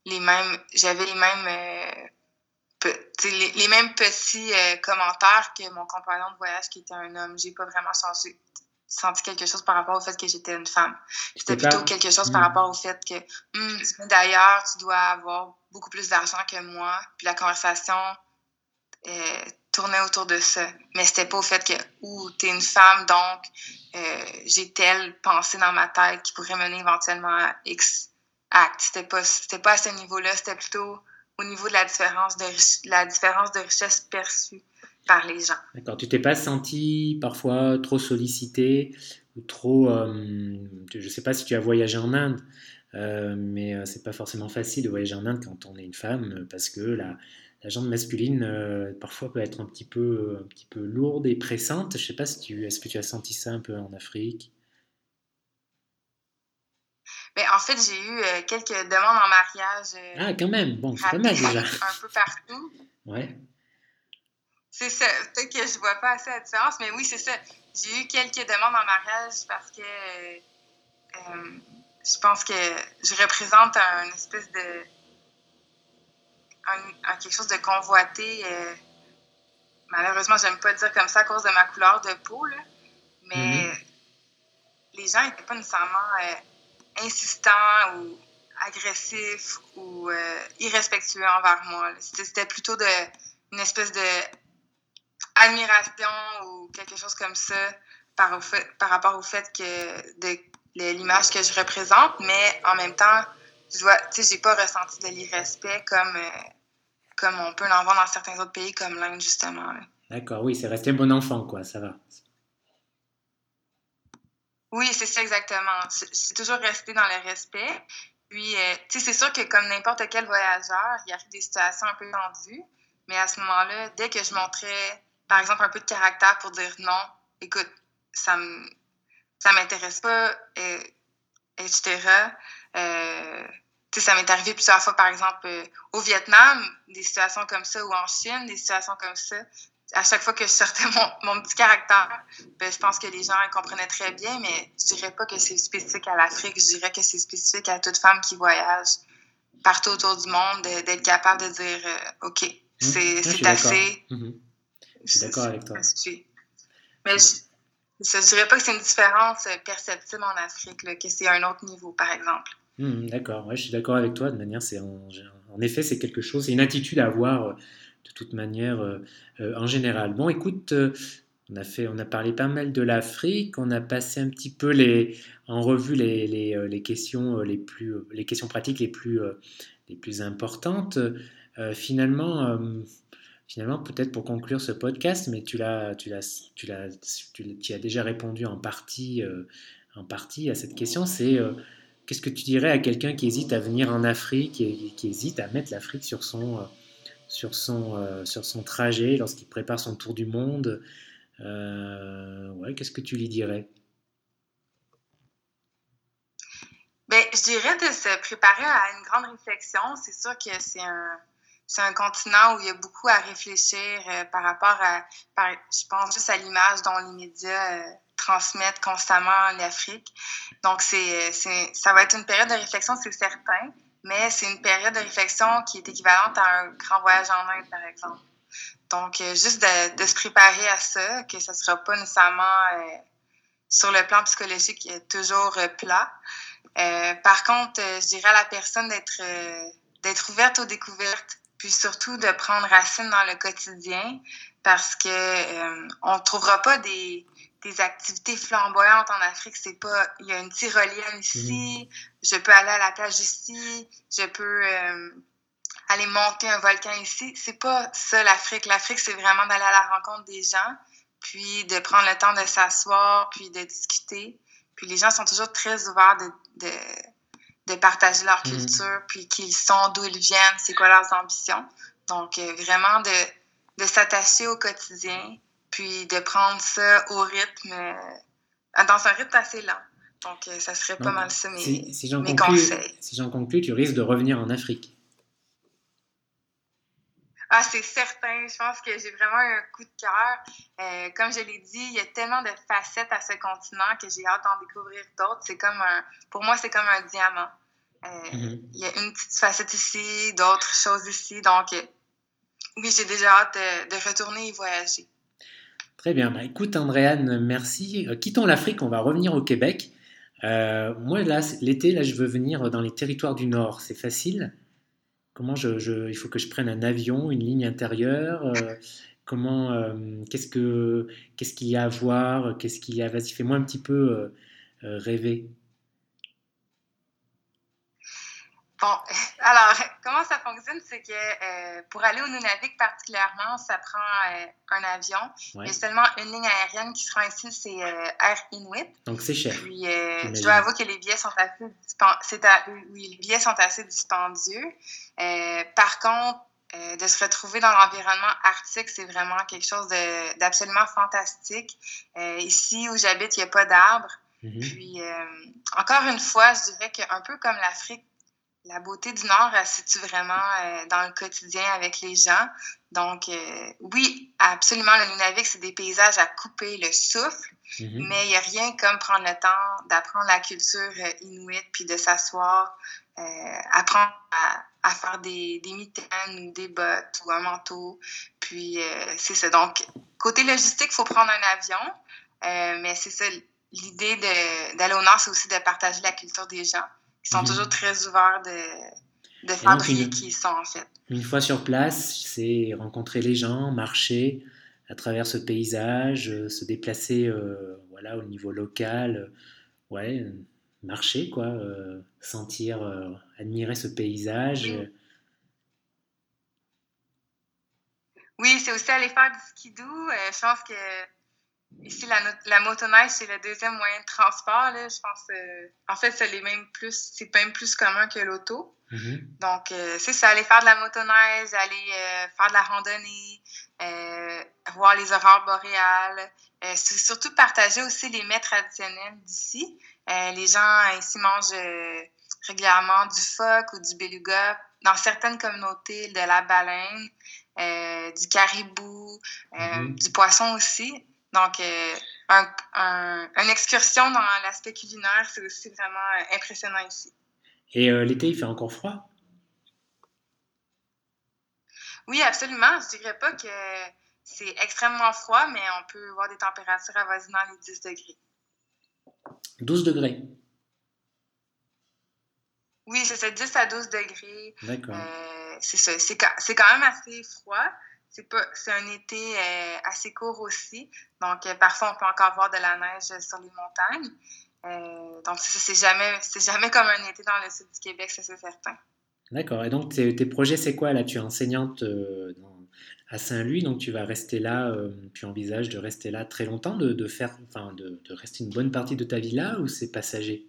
les mêmes j'avais les mêmes euh, les, les, mêmes petits euh, commentaires que mon compagnon de voyage qui était un homme. J'ai pas vraiment senti, senti quelque chose par rapport au fait que j'étais une femme. C'était plutôt quelque chose par hmm. rapport au fait que hum, d'ailleurs tu dois avoir beaucoup plus d'argent que moi. Puis la conversation tournait autour de ça. Mais c'était pas au fait que, ou t'es une femme, donc euh, j'ai telle pensée dans ma tête qui pourrait mener éventuellement à X acte. C'était pas, c'était pas à ce niveau-là, c'était plutôt au niveau de la différence de, la différence de richesse perçue par les gens. D'accord. Tu t'es pas senti parfois trop sollicité ou trop. je ne sais pas si tu as voyagé en Inde, mais c'est pas forcément facile de voyager en Inde quand on est une femme parce que la, la jambe masculine parfois peut être un petit peu, un petit peu lourde et pressante. Je sais pas si tu, est-ce que tu as senti ça un peu en Afrique? Ben, en fait, j'ai eu euh, quelques demandes en mariage. Euh, ah, quand même. Bon, c'est pas mal déjà. un peu partout. Ouais. C'est ça. Peut-être que je vois pas assez la différence, mais oui, c'est ça. J'ai eu quelques demandes en mariage parce que euh, je pense que je représente un espèce de. Un, quelque chose de convoité. malheureusement, j'aime pas dire comme ça à cause de ma couleur de peau, là, mais mm-hmm. les gens n'étaient pas nécessairement insistant ou agressif ou euh, irrespectueux envers moi. C'était plutôt de, une espèce de admiration ou quelque chose comme ça par, par rapport au fait que de, l'image que je représente, mais en même temps, je vois, tu sais, j'ai pas ressenti de l'irrespect comme, euh, comme on peut en voir dans certains autres pays comme l'Inde, justement. D'accord, oui, c'est resté bon enfant, quoi, ça va. Oui, c'est ça exactement. C'est toujours rester dans le respect. Puis, euh, tu sais, c'est sûr que comme n'importe quel voyageur, il y a des situations un peu tendues. Mais à ce moment-là, dès que je montrais, par exemple, un peu de caractère pour dire non, écoute, ça me, ça m'intéresse pas, euh, etc. Euh, ça m'est arrivé plusieurs fois, par exemple, au Vietnam, des situations comme ça, ou en Chine, des situations comme ça à chaque fois que je sortais mon, mon petit caractère, ben, je pense que les gens comprenaient très bien, mais je dirais pas que c'est spécifique à l'Afrique, je dirais que c'est spécifique à toute femme qui voyage partout autour du monde, d'être capable de dire euh, OK, mmh. c'est assez. Mmh. Je suis d'accord avec toi. Mais je, ne dirais pas que c'est une différence perceptible en Afrique, que c'est un autre niveau, par exemple. Mmh, d'accord, ouais, je suis d'accord avec toi. De manière, c'est en, effet, c'est quelque chose, c'est une attitude à avoir euh, de toute manière euh, euh, en général. Bon, écoute, on a, fait, on a parlé pas mal de l'Afrique, on a passé un petit peu les, en revue les, les, les questions, les, plus, les questions pratiques les plus, les plus importantes. finalement, finalement peut-être pour conclure ce podcast, mais tu l'as, tu l'as, tu l'as, tu, as déjà répondu en partie, en partie à cette question. C'est qu'est-ce que tu dirais à quelqu'un qui hésite à venir en Afrique et qui hésite à mettre l'Afrique sur son sur son, euh, sur son trajet lorsqu'il prépare son tour du monde. Euh, ouais, Qu'est-ce que tu lui dirais? Ben, je dirais de se préparer à une grande réflexion. C'est sûr que c'est un, c'est un continent où il y a beaucoup à réfléchir euh, par rapport à, je pense juste à l'image dont les médias transmettent constamment l'Afrique. Donc, c'est, ça va être une période de réflexion, c'est certain mais c'est une période de réflexion qui est équivalente à un grand voyage en Inde, par exemple. Donc, euh, juste de, se préparer à ça, que ce ne sera pas nécessairement euh, sur le plan psychologique toujours euh, plat. par contre, je dirais à la personne d'être d'être ouverte aux découvertes, puis surtout de prendre racine dans le quotidien, parce que on ne trouvera pas des, des activités flamboyantes en Afrique. C'est pas, il y a une tyrolienne ici, mhm. je peux aller à la plage ici, je peux euh, aller monter un volcan ici. C'est pas ça l'Afrique. L'Afrique, c'est vraiment d'aller à la rencontre des gens, puis de prendre le temps de s'asseoir, puis de discuter. Puis les gens sont toujours très ouverts de, de, de partager leur mhm. culture, puis qui ils sont, d'où ils viennent, c'est quoi leurs ambitions. Donc, euh, vraiment de, de s'attacher au quotidien, puis de prendre ça au rythme, euh, dans un rythme assez lent. Donc, euh, ça serait pas mal ça mes, si, si conseils. Si j'en conclus, tu risques de revenir en Afrique. Ah, c'est certain. Je pense que j'ai vraiment un coup de cœur. Euh, comme je l'ai dit, il y a tellement de facettes à ce continent que j'ai hâte d'en découvrir d'autres. C'est comme un, pour moi, c'est comme un diamant. Mm-hmm. Il y a une petite facette ici, d'autres choses ici. Donc, oui, j'ai déjà hâte de retourner y voyager. Très bien. Bah, écoute, Andréane, merci. Euh, quittons l'Afrique, on va revenir au Québec. Euh, moi, là, l'été, là, je veux venir dans les territoires du Nord. C'est facile Comment je, il faut que je prenne un avion, une ligne intérieure euh, Comment, qu'est-ce que, qu'est-ce qu'il y a à voir Qu'est-ce qu'il y a? Vas-y, fais-moi un petit peu rêver. Bon, alors, comment ça fonctionne, c'est que euh, pour aller au Nunavik particulièrement, ça prend euh, un avion. Il y a seulement une ligne aérienne qui sera ici, c'est euh, Air Inuit. Donc c'est cher. Puis, je dois avouer que les billets sont assez, oui, les billets sont assez dispendieux. par contre, de se retrouver dans l'environnement arctique, c'est vraiment quelque chose d'absolument fantastique. ici où j'habite, il n'y a pas d'arbres. Mm-hmm. Puis, encore une fois, je dirais qu'un peu comme l'Afrique, la beauté du Nord, elle se situe vraiment euh, dans le quotidien avec les gens. Donc, euh, oui, absolument, le Nunavik, c'est des paysages à couper le souffle, mm-hmm. mais il n'y a rien comme prendre le temps d'apprendre la culture euh, inuite, puis de s'asseoir, apprendre à, faire des, des, mitaines ou des bottes ou un manteau. Puis, c'est ça. Donc, côté logistique, il faut prendre un avion, mais c'est ça, l'idée d'aller au Nord, c'est aussi de partager la culture des gens. Ils sont mhm. toujours très ouverts de, de fabriquer qui sont, en fait. Une fois sur place, c'est rencontrer les gens, marcher à travers ce paysage, euh, se déplacer euh, voilà, au niveau local, euh, ouais, marcher, quoi, sentir, admirer ce paysage. Oui, c'est aussi aller faire du skidoo. je pense que Ici, la, la motoneige, c'est le deuxième moyen de transport. Là. Je pense, euh, en fait, c'est même plus, c'est même plus commun que l'auto. Mm-hmm. Donc, euh, c'est ça, aller faire de la motoneige, aller euh, faire de la randonnée, voir les aurores boréales. c'est surtout partager aussi les mets traditionnels d'ici. les gens ici mangent régulièrement du phoque ou du beluga. Dans certaines communautés, de la baleine, du caribou, mm-hmm. du poisson aussi. Donc, euh, un, une excursion dans l'aspect culinaire, c'est aussi vraiment euh, impressionnant ici. Et euh, l'été, il fait encore froid? Oui, absolument. Je dirais pas que c'est extrêmement froid, mais on peut voir des températures avoisinant les 10 degrés. 12 degrés? Oui, c'est ça, 10 à 12 degrés. D'accord. c'est ça. C'est quand même assez froid, c'est un été euh, assez court aussi. Donc, euh, parfois, on peut encore voir de la neige sur les montagnes. Euh, donc, c'est jamais, jamais comme un été dans le sud du Québec, ça c'est certain. D'accord. Et donc, tes, projets, c'est quoi là? Tu es enseignante à Saint-Louis, donc tu vas rester là, tu envisages de rester là très longtemps, de, faire, enfin, de, rester une bonne partie de ta vie là, ou c'est passager?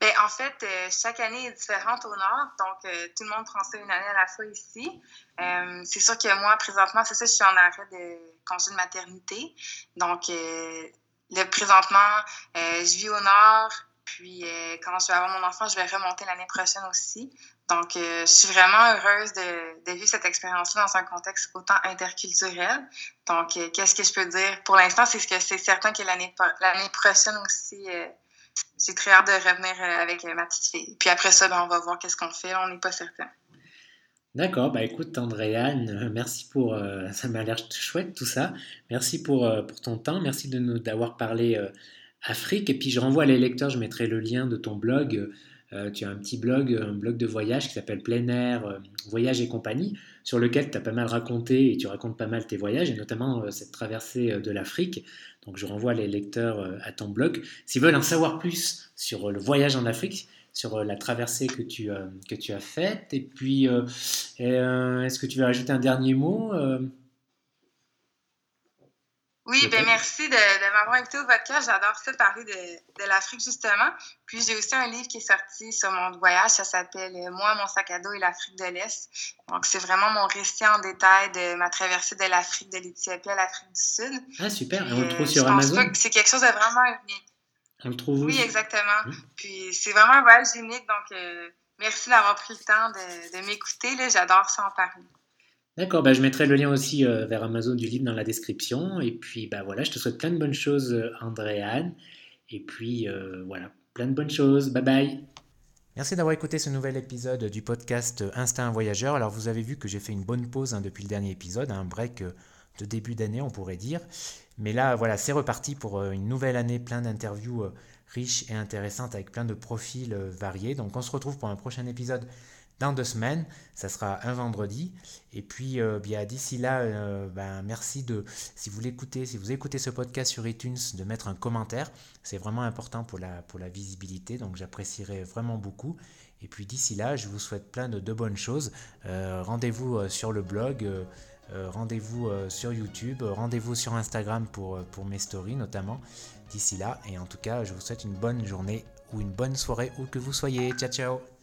Ben, en fait, euh, chaque année est différente au Nord, donc euh, tout le monde prend ça une année à la fois ici. Euh, c'est sûr que moi, présentement, c'est ça, je suis en arrêt de congé de maternité. Donc, le, présentement, je vis au Nord, puis quand je vais avoir mon enfant, je vais remonter l'année prochaine aussi. Donc, je suis vraiment heureuse de, de vivre cette expérience-là dans un contexte autant interculturel. Donc, qu'est-ce que je peux dire? Pour l'instant, c'est que c'est certain que l'année prochaine aussi, j'ai très hâte de revenir euh, avec euh, ma petite fille. Puis après ça, ben, on va voir qu'est-ce qu'on fait. On n'est pas certain. D'accord, bah écoute Andréane, euh, merci pour, ça m'a l'air chouette tout ça, merci pour, pour ton temps, merci de nous d'avoir parlé Afrique, et puis je renvoie les lecteurs, je mettrai le lien de ton blog, tu as un petit blog, un blog de voyage qui s'appelle Plein Air, Voyage et compagnie, sur lequel tu as pas mal raconté et tu racontes pas mal tes voyages, et notamment cette traversée de l'Afrique. Donc je renvoie les lecteurs euh, à ton blog. S'ils veulent en savoir plus sur euh, le voyage en Afrique, sur euh, la traversée que tu, que tu as faite, et puis est-ce que tu veux rajouter un dernier mot oui, ben merci de, m'avoir invité au podcast. J'adore ça parler de, de l'Afrique, justement. Puis j'ai aussi un livre qui est sorti sur mon voyage. Ça s'appelle Moi, mon sac à dos et l'Afrique de l'Est. Donc, c'est vraiment mon récit en détail de ma traversée de l'Afrique, de l'Éthiopie à l'Afrique du Sud. Ah, super. on le trouve sur Amazon? C'est quelque chose de vraiment unique. On le trouve Oui, exactement. Mmh. Puis c'est vraiment un voyage unique. Donc, euh, merci d'avoir pris le temps de, de m'écouter. J'adore ça en parler. D'accord, bah, je mettrai le lien aussi euh, vers Amazon du livre dans la description. Et puis bah, voilà, je te souhaite plein de bonnes choses, euh, Andréane. Et puis euh, voilà, plein de bonnes choses. Bye bye. Merci d'avoir écouté ce nouvel épisode du podcast Instinct Voyageur. Alors vous avez vu que j'ai fait une bonne pause hein, depuis le dernier épisode, un break de début d'année on pourrait dire. Mais là voilà, c'est reparti pour une nouvelle année, plein d'interviews riches et intéressantes avec plein de profils variés. Donc on se retrouve pour un prochain épisode dans deux semaines. Ça sera un vendredi. Et puis, euh, bien d'ici là, euh, ben, merci de, si vous l'écoutez, si vous écoutez ce podcast sur iTunes, de mettre un commentaire. C'est vraiment important pour la, pour la visibilité. Donc, j'apprécierais vraiment beaucoup. Et puis, d'ici là, je vous souhaite plein de, de bonnes choses. rendez-vous sur le blog. rendez-vous sur YouTube, rendez-vous sur Instagram pour, pour mes stories notamment d'ici là. Et en tout cas, je vous souhaite une bonne journée ou une bonne soirée où que vous soyez. Ciao ciao